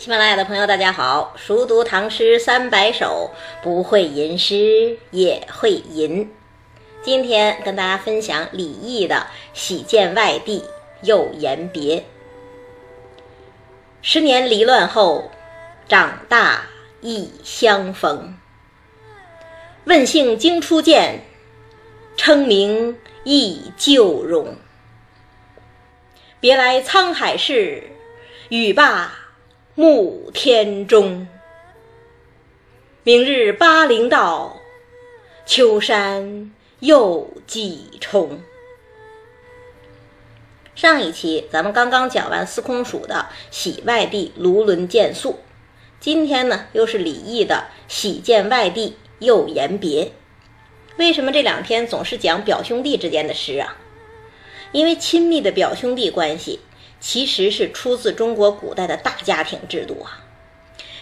喜马拉雅的朋友，大家好！熟读唐诗三百首，不会吟诗也会吟。今天跟大家分享李益的《喜见外地又言别》。十年离乱后，长大亦相逢。问姓经初见，称名忆旧容。别来沧海事，语罢。暮天钟。明日巴陵道，秋山又几重。上一期咱们刚刚讲完司空曙的《喜外地卢纶见宿》，今天呢又是李益的《喜见外地又言别》。为什么这两天总是讲表兄弟之间的诗啊？因为亲密的表兄弟关系。其实是出自中国古代的大家庭制度啊。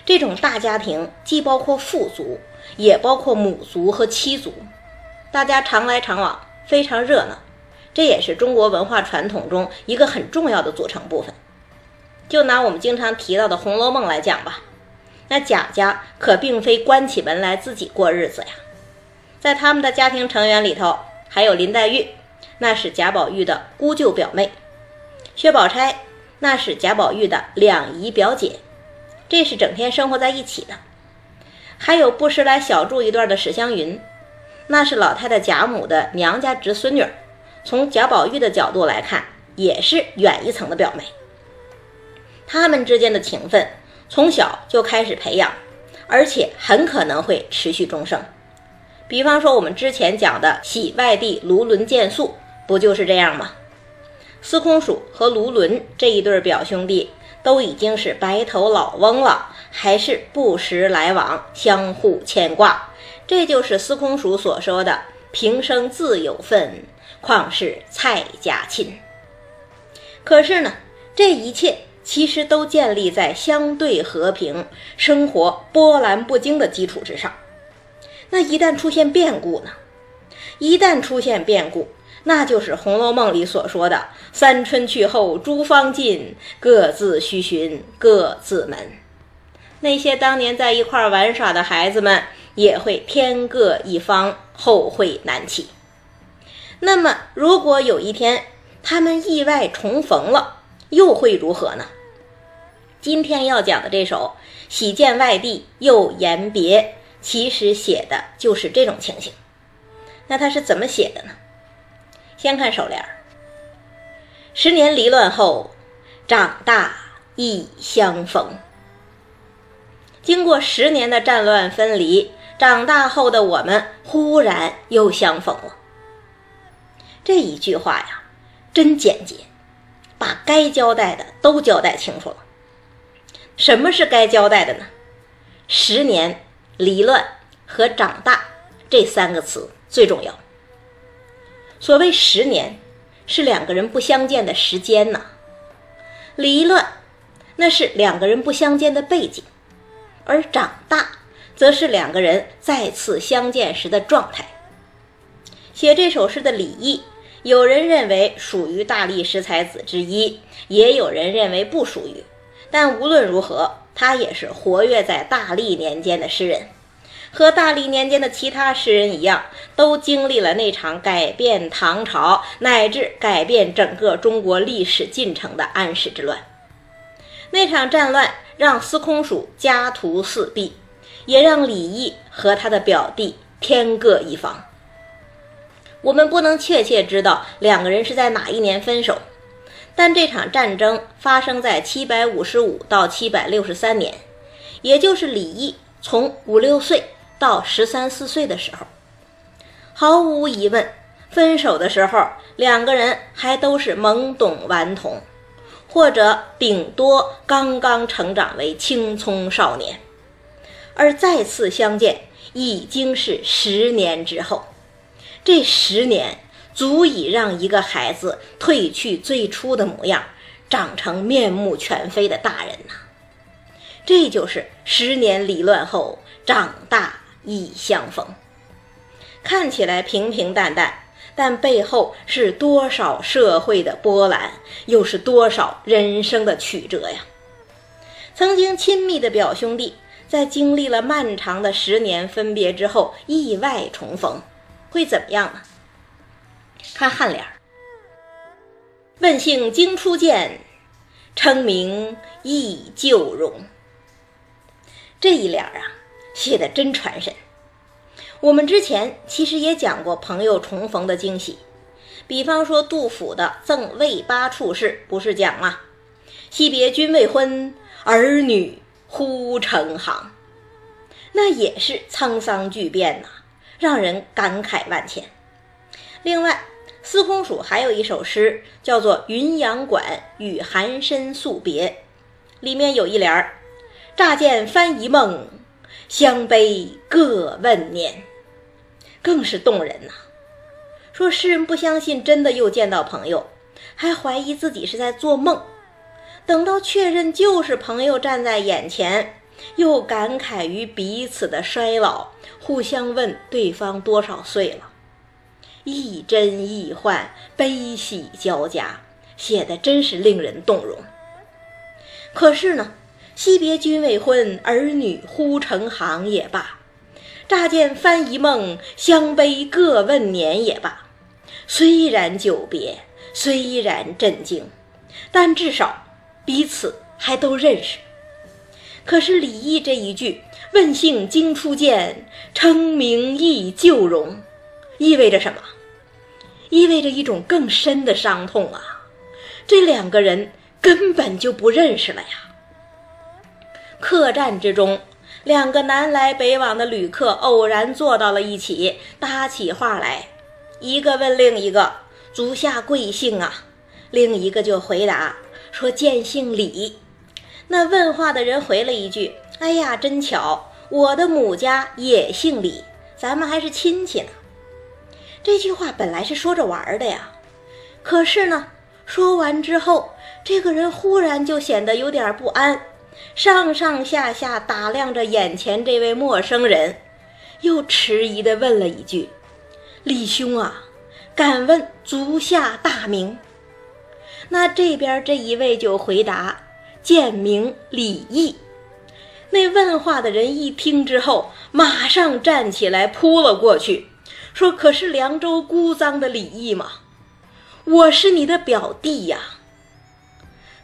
这种大家庭既包括父族，也包括母族和妻族，大家常来常往，非常热闹。这也是中国文化传统中一个很重要的组成部分。就拿我们经常提到的《红楼梦》来讲吧，那贾家可并非关起门来自己过日子呀，在他们的家庭成员里头，还有林黛玉，那是贾宝玉的姑舅表妹。薛宝钗，那是贾宝玉的两姨表姐，这是整天生活在一起的。还有不时来小住一段的史湘云，那是老太太贾母的娘家侄孙女，从贾宝玉的角度来看，也是远一层的表妹。他们之间的情分从小就开始培养，而且很可能会持续终生。比方说我们之前讲的喜外地卢纶见素，不就是这样吗？司空曙和卢纶这一对表兄弟都已经是白头老翁了，还是不时来往，相互牵挂。这就是司空曙所说的“平生自有份，况是蔡家亲”。可是呢，这一切其实都建立在相对和平、生活波澜不惊的基础之上。那一旦出现变故呢？一旦出现变故，那就是《红楼梦》里所说的“三春去后诸芳尽，各自须寻各自门”。那些当年在一块玩耍的孩子们，也会天各一方，后会难期。那么，如果有一天他们意外重逢了，又会如何呢？今天要讲的这首《喜见外地又言别》，其实写的就是这种情形。那他是怎么写的呢？先看手联儿：“十年离乱后，长大亦相逢。”经过十年的战乱分离，长大后的我们忽然又相逢了。这一句话呀，真简洁，把该交代的都交代清楚了。什么是该交代的呢？十年、离乱和长大这三个词最重要。所谓十年，是两个人不相见的时间呐；离乱，那是两个人不相见的背景；而长大，则是两个人再次相见时的状态。写这首诗的李益，有人认为属于大历十才子之一，也有人认为不属于。但无论如何，他也是活跃在大历年间的诗人。和大历年间的其他诗人一样，都经历了那场改变唐朝乃至改变整个中国历史进程的安史之乱。那场战乱让司空曙家徒四壁，也让李益和他的表弟天各一方。我们不能确切知道两个人是在哪一年分手，但这场战争发生在七百五十五到七百六十三年，也就是李益从五六岁。到十三四岁的时候，毫无疑问，分手的时候，两个人还都是懵懂顽童，或者顶多刚刚成长为青葱少年，而再次相见已经是十年之后，这十年足以让一个孩子褪去最初的模样，长成面目全非的大人呐。这就是十年离乱后长大。忆相逢，看起来平平淡淡，但背后是多少社会的波澜，又是多少人生的曲折呀！曾经亲密的表兄弟，在经历了漫长的十年分别之后，意外重逢，会怎么样呢？看颔联问姓经初见，称名忆旧容。这一联啊，写的真传神。我们之前其实也讲过朋友重逢的惊喜，比方说杜甫的《赠卫八处士》，不是讲吗？惜别君未婚，儿女忽成行。那也是沧桑巨变呐，让人感慨万千。另外，司空曙还有一首诗，叫做《云阳馆与寒深宿别》，里面有一联儿：“乍见翻疑梦，相悲各问年。”更是动人呐。说诗人不相信真的又见到朋友，还怀疑自己是在做梦。等到确认就是朋友站在眼前，又感慨于彼此的衰老，互相问对方多少岁了。亦真亦幻，悲喜交加，写的真是令人动容。可是呢，惜别君未婚，儿女忽成行也罢；乍见翻疑梦，相悲各问年也罢。虽然久别，虽然震惊，但至少彼此还都认识。可是李益这一句“问姓经初见，称名忆旧容”，意味着什么？意味着一种更深的伤痛啊！这两个人根本就不认识了呀。客栈之中，两个南来北往的旅客偶然坐到了一起，搭起话来。一个问另一个：“足下贵姓啊？”另一个就回答说：“见姓李。”那问话的人回了一句：“哎呀，真巧，我的母家也姓李，咱们还是亲戚呢。”这句话本来是说着玩的呀，可是呢，说完之后，这个人忽然就显得有点不安，上上下下打量着眼前这位陌生人，又迟疑地问了一句：“李兄啊，敢问足下大名？”那这边这一位就回答：“贱名李毅。”那问话的人一听之后，马上站起来扑了过去。说：“可是凉州孤臧的李毅吗？我是你的表弟呀。”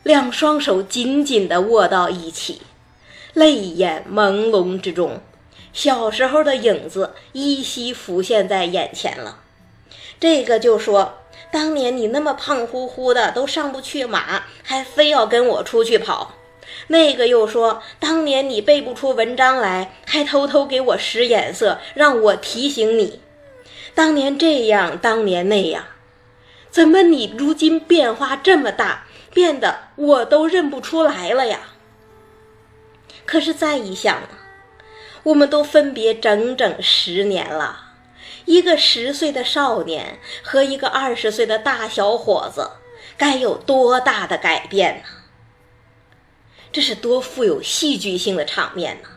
两双手紧紧地握到一起，泪眼朦胧之中，小时候的影子依稀浮现在眼前了。这个就说：“当年你那么胖乎乎的，都上不去马，还非要跟我出去跑。”那个又说：“当年你背不出文章来，还偷偷给我使眼色，让我提醒你。”当年这样，当年那样，怎么你如今变化这么大，变得我都认不出来了呀？可是再一想，我们都分别整整十年了，一个十岁的少年和一个二十岁的大小伙子，该有多大的改变呢？这是多富有戏剧性的场面呢！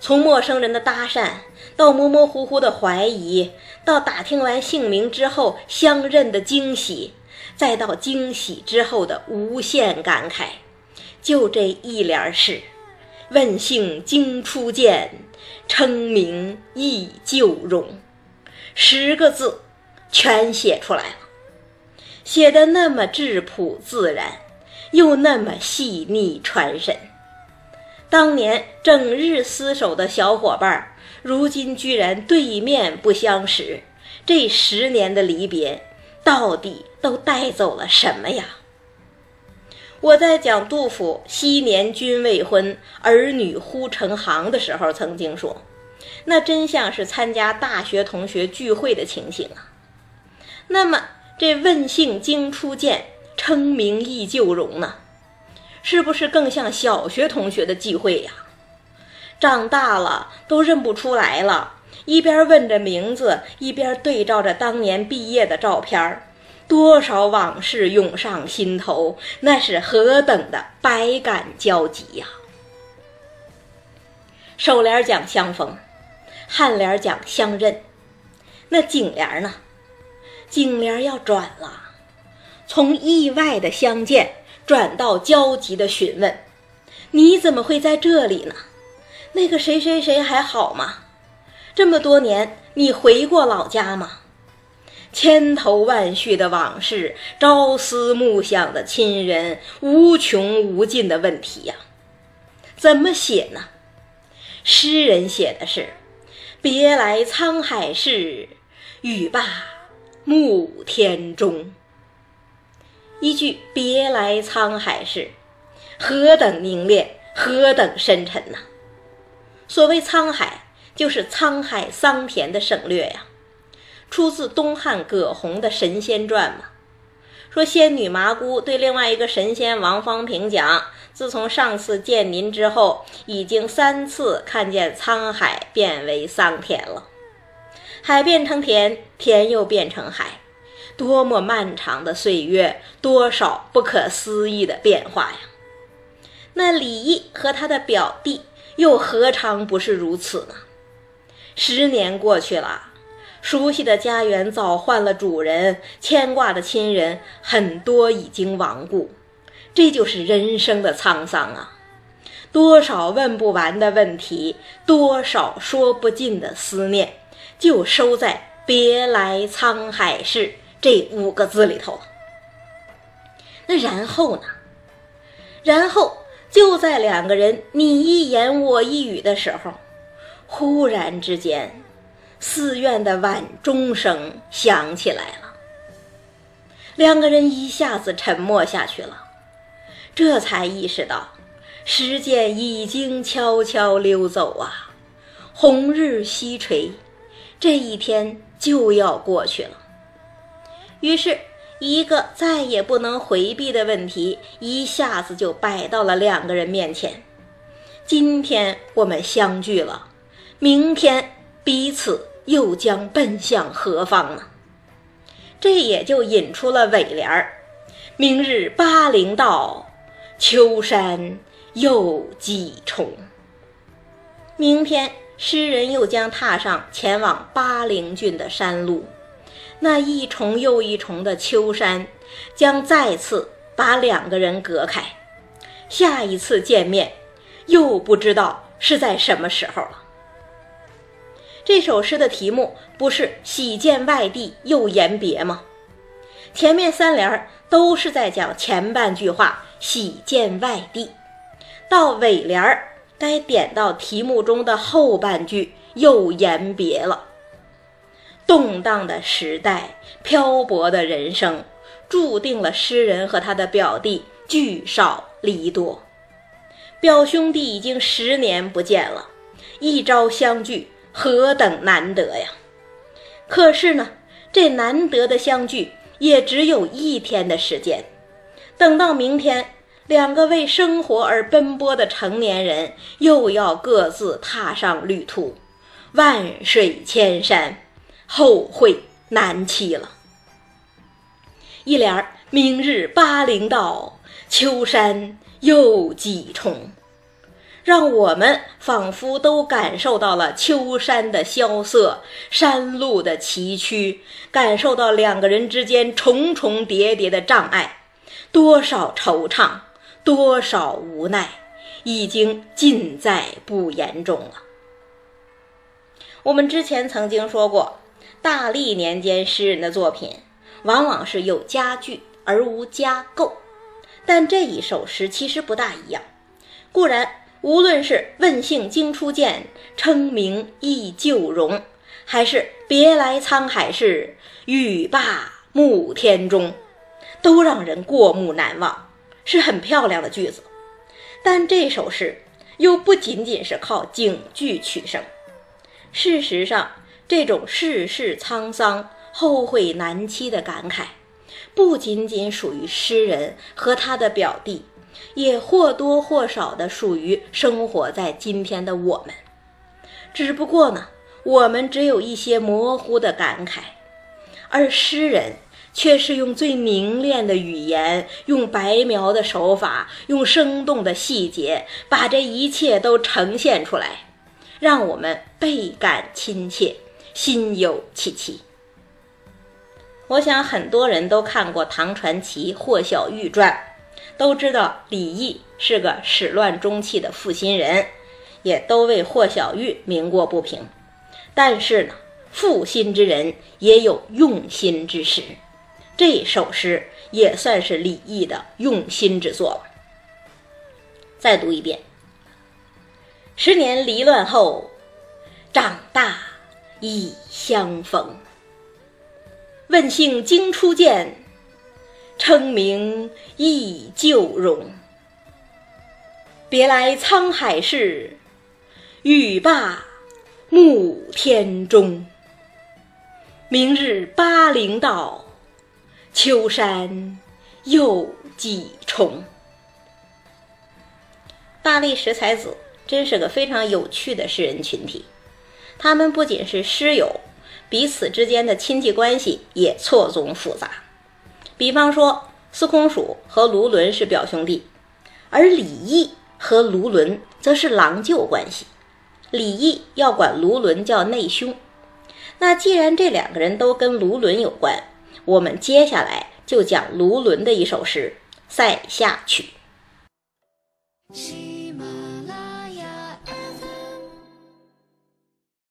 从陌生人的搭讪，到模模糊糊的怀疑，到打听完姓名之后相认的惊喜，再到惊喜之后的无限感慨，就这一联是：“问姓经初见，称名忆旧容。”十个字全写出来了，写的那么质朴自然，又那么细腻传神。当年整日厮守的小伙伴，如今居然对面不相识。这十年的离别，到底都带走了什么呀？我在讲杜甫“昔年君未婚，儿女忽成行”的时候，曾经说，那真像是参加大学同学聚会的情形啊。那么这问姓经初见，称名忆旧容呢？是不是更像小学同学的忌讳呀？长大了都认不出来了，一边问着名字，一边对照着当年毕业的照片多少往事涌上心头，那是何等的百感交集呀！首联讲相逢，颔联讲相认，那颈联呢？颈联要转了，从意外的相见。转到焦急的询问，你怎么会在这里呢？那个谁谁谁还好吗？这么多年，你回过老家吗？千头万绪的往事，朝思暮想的亲人，无穷无尽的问题呀，怎么写呢？诗人写的是：“别来沧海事，语罢暮天钟。”一句“别来沧海事”，何等凝练，何等深沉呐！所谓沧海，就是沧海桑田的省略呀，出自东汉葛洪的《神仙传》嘛。说仙女麻姑对另外一个神仙王方平讲。自从上次见您之后，已经三次看见沧海变为桑田了，海变成田，田又变成海，多么漫长的岁月，多少不可思议的变化呀！那李毅和他的表弟又何尝不是如此呢？十年过去了，熟悉的家园早换了主人，牵挂的亲人很多已经亡故。这就是人生的沧桑啊！多少问不完的问题，多少说不尽的思念，就收在“别来沧海事”这五个字里头。那然后呢？然后就在两个人你一言我一语的时候，忽然之间，寺院的晚钟声响起来了。两个人一下子沉默下去了。这才意识到，时间已经悄悄溜走啊！红日西垂，这一天就要过去了。于是，一个再也不能回避的问题一下子就摆到了两个人面前：今天我们相聚了，明天彼此又将奔向何方呢？这也就引出了尾联儿：“明日巴陵到。”秋山又几重？明天，诗人又将踏上前往巴陵郡的山路。那一重又一重的秋山，将再次把两个人隔开。下一次见面，又不知道是在什么时候了。这首诗的题目不是“喜见外地又言别”吗？前面三联儿都是在讲前半句话。喜见外地，到尾联儿该点到题目中的后半句，又言别了。动荡的时代，漂泊的人生，注定了诗人和他的表弟聚少离多。表兄弟已经十年不见了，一朝相聚，何等难得呀！可是呢，这难得的相聚也只有一天的时间。等到明天，两个为生活而奔波的成年人又要各自踏上旅途，万水千山，后会难期了。一联儿：明日巴陵到，秋山又几重，让我们仿佛都感受到了秋山的萧瑟，山路的崎岖，感受到两个人之间重重叠叠的障碍。多少惆怅，多少无奈，已经尽在不言中了。我们之前曾经说过，大历年间诗人的作品往往是有佳句而无佳构，但这一首诗其实不大一样。固然，无论是“问姓经初见，称名忆旧容”，还是“别来沧海事，语罢暮天钟”。都让人过目难忘，是很漂亮的句子。但这首诗又不仅仅是靠警句取胜。事实上，这种世事沧桑、后悔难期的感慨，不仅仅属于诗人和他的表弟，也或多或少的属于生活在今天的我们。只不过呢，我们只有一些模糊的感慨，而诗人。却是用最凝练的语言，用白描的手法，用生动的细节，把这一切都呈现出来，让我们倍感亲切，心有戚戚。我想很多人都看过唐传奇《霍小玉传》，都知道李毅是个始乱终弃的负心人，也都为霍小玉鸣过不平。但是呢，负心之人也有用心之时，这首诗也算是李毅的用心之作了。再读一遍：十年离乱后，长大已相逢。问姓经初见。称名忆旧容，别来沧海事，语罢暮天钟。明日巴陵道，秋山又几重。大历十才子真是个非常有趣的诗人群体，他们不仅是诗友，彼此之间的亲戚关系也错综复杂。比方说，司空曙和卢纶是表兄弟，而李毅和卢纶则是郎舅关系。李毅要管卢纶叫内兄。那既然这两个人都跟卢纶有关，我们接下来就讲卢纶的一首诗《塞下曲》。